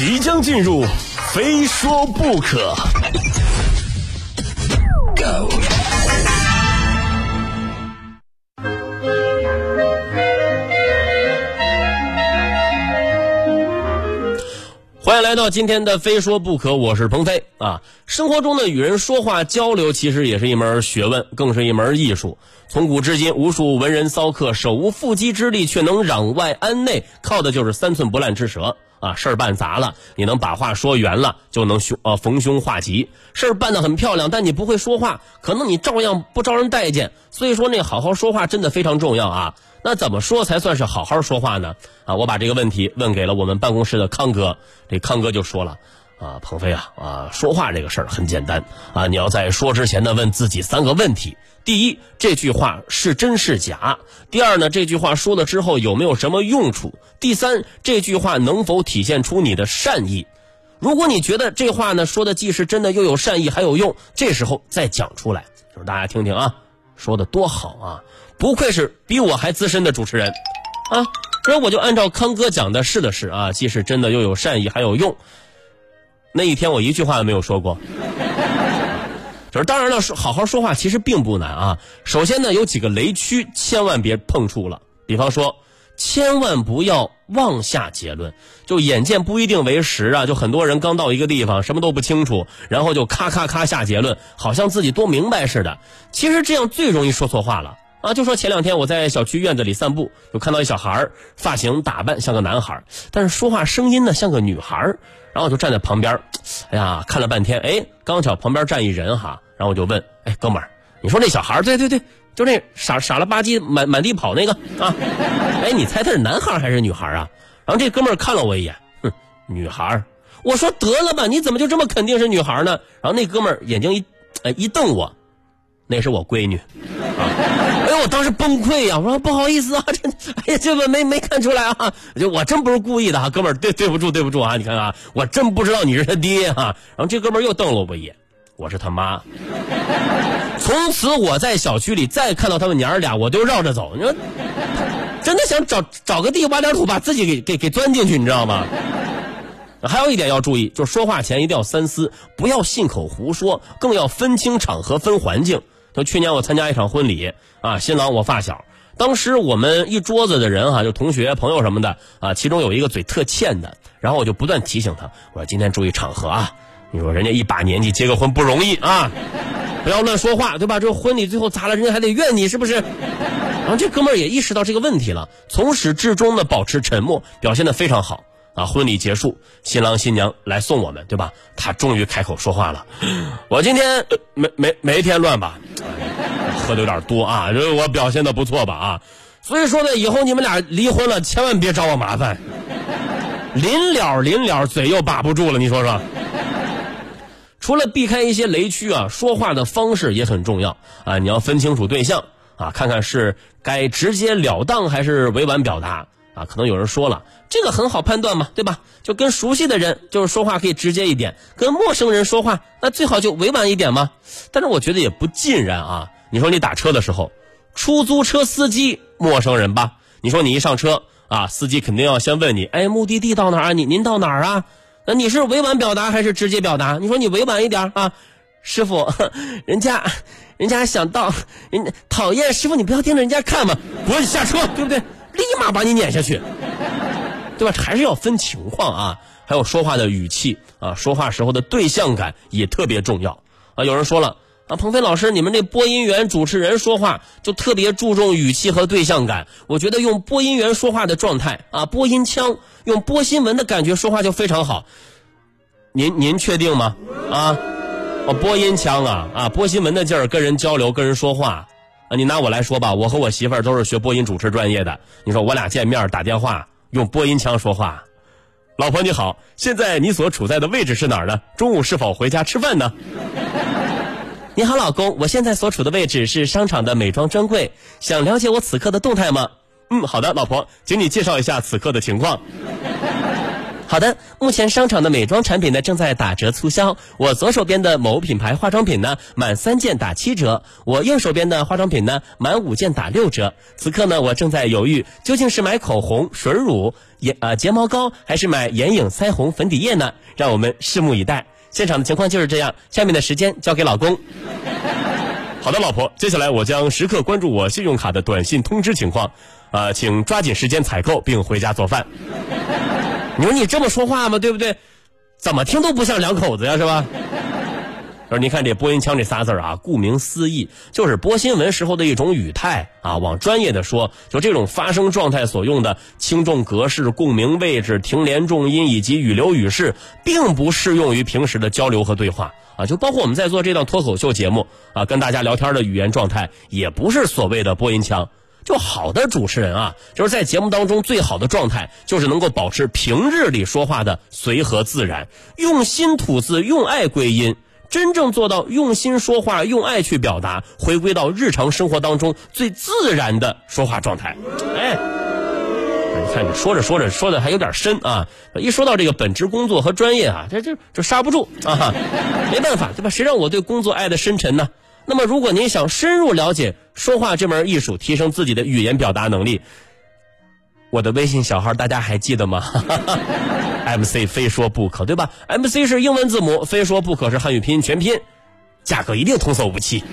即将进入，非说不可。Go 来到今天的非说不可，我是鹏飞啊。生活中的与人说话交流，其实也是一门学问，更是一门艺术。从古至今，无数文人骚客手无缚鸡之力，却能攘外安内，靠的就是三寸不烂之舌啊。事儿办砸了，你能把话说圆了，就能凶呃逢凶化吉。事儿办得很漂亮，但你不会说话，可能你照样不招人待见。所以说，那好好说话真的非常重要啊。那怎么说才算是好好说话呢？啊，我把这个问题问给了我们办公室的康哥，这康哥就说了，啊，鹏飞啊，啊，说话这个事儿很简单啊，你要在说之前呢问自己三个问题：第一，这句话是真是假；第二呢，这句话说了之后有没有什么用处；第三，这句话能否体现出你的善意？如果你觉得这话呢说的既是真的又有善意还有用，这时候再讲出来，就是大家听听啊，说的多好啊！不愧是比我还资深的主持人，啊！然后我就按照康哥讲的试了试啊，既是真的又有善意还有用。那一天我一句话都没有说过，就是当然了，说好好说话其实并不难啊。首先呢，有几个雷区千万别碰触了，比方说，千万不要妄下结论，就眼见不一定为实啊。就很多人刚到一个地方，什么都不清楚，然后就咔咔咔下结论，好像自己多明白似的。其实这样最容易说错话了。啊，就说前两天我在小区院子里散步，就看到一小孩，发型打扮像个男孩，但是说话声音呢像个女孩，然后我就站在旁边，哎呀，看了半天，哎，刚巧旁边站一人哈，然后我就问，哎，哥们儿，你说那小孩，对对对，就那傻傻了吧唧满满地跑那个啊，哎，你猜他是男孩还是女孩啊？然后这哥们儿看了我一眼，哼，女孩。我说得了吧，你怎么就这么肯定是女孩呢？然后那哥们儿眼睛一，哎，一瞪我，那是我闺女。哎，我当时崩溃呀！我说不好意思啊，这哎呀，这个没没看出来啊，就我真不是故意的啊，哥们儿，对对不住，对不住啊！你看啊，我真不知道你是他爹哈。然后这哥们儿又瞪了我一眼，我是他妈。从此我在小区里再看到他们娘儿俩，我就绕着走。你说，真的想找找个地挖点土，把自己给给给钻进去，你知道吗？还有一点要注意，就是说话前一定要三思，不要信口胡说，更要分清场合、分环境。就去年我参加一场婚礼啊，新郎我发小，当时我们一桌子的人哈，就同学朋友什么的啊，其中有一个嘴特欠的，然后我就不断提醒他，我说今天注意场合啊，你说人家一把年纪结个婚不容易啊，不要乱说话，对吧？这婚礼最后砸了，人家还得怨你是不是？然后这哥们儿也意识到这个问题了，从始至终的保持沉默，表现的非常好。啊，婚礼结束，新郎新娘来送我们，对吧？他终于开口说话了。我今天没没没添乱吧？喝的有点多啊，这我表现的不错吧？啊，所以说呢，以后你们俩离婚了，千万别找我麻烦。临了临了，嘴又把不住了，你说说。除了避开一些雷区啊，说话的方式也很重要啊，你要分清楚对象啊，看看是该直截了当还是委婉表达。啊，可能有人说了，这个很好判断嘛，对吧？就跟熟悉的人，就是说话可以直接一点；跟陌生人说话，那最好就委婉一点嘛。但是我觉得也不尽然啊。你说你打车的时候，出租车司机陌生人吧？你说你一上车啊，司机肯定要先问你，哎，目的地到哪儿啊？你您到哪儿啊？那你是委婉表达还是直接表达？你说你委婉一点啊，师傅，人家，人家想到，人讨厌师傅，你不要盯着人家看嘛，滚下车，对不对？立马把你撵下去，对吧？还是要分情况啊，还有说话的语气啊，说话时候的对象感也特别重要啊。有人说了啊，鹏飞老师，你们这播音员、主持人说话就特别注重语气和对象感。我觉得用播音员说话的状态啊，播音腔，用播新闻的感觉说话就非常好。您您确定吗？啊，哦，播音腔啊啊，播新闻的劲儿，跟人交流，跟人说话。你拿我来说吧，我和我媳妇儿都是学播音主持专业的。你说我俩见面打电话用播音腔说话，老婆你好，现在你所处在的位置是哪儿呢？中午是否回家吃饭呢？你好，老公，我现在所处的位置是商场的美妆专柜，想了解我此刻的动态吗？嗯，好的，老婆，请你介绍一下此刻的情况。好的，目前商场的美妆产品呢正在打折促销。我左手边的某品牌化妆品呢，满三件打七折；我右手边的化妆品呢，满五件打六折。此刻呢，我正在犹豫，究竟是买口红、水乳、眼呃睫毛膏，还是买眼影、腮红、粉底液呢？让我们拭目以待。现场的情况就是这样，下面的时间交给老公。好的，老婆，接下来我将时刻关注我信用卡的短信通知情况，啊，请抓紧时间采购并回家做饭。你说你这么说话吗？对不对？怎么听都不像两口子呀，是吧？而你看这播音腔这仨字啊，顾名思义，就是播新闻时候的一种语态啊。往专业的说，就这种发声状态所用的轻重格式、共鸣位置、停连重音以及语流语势，并不适用于平时的交流和对话啊。就包括我们在做这档脱口秀节目啊，跟大家聊天的语言状态，也不是所谓的播音腔。就好的主持人啊，就是在节目当中最好的状态，就是能够保持平日里说话的随和自然，用心吐字，用爱归音，真正做到用心说话，用爱去表达，回归到日常生活当中最自然的说话状态。哎，你看你说着说着说的还有点深啊，一说到这个本职工作和专业啊，这这就刹不住啊，没办法对吧？谁让我对工作爱的深沉呢？那么，如果您想深入了解说话这门艺术，提升自己的语言表达能力，我的微信小号大家还记得吗？MC 非说不可，对吧？MC 是英文字母，非说不可是汉语拼音全拼，价格一定童叟无欺。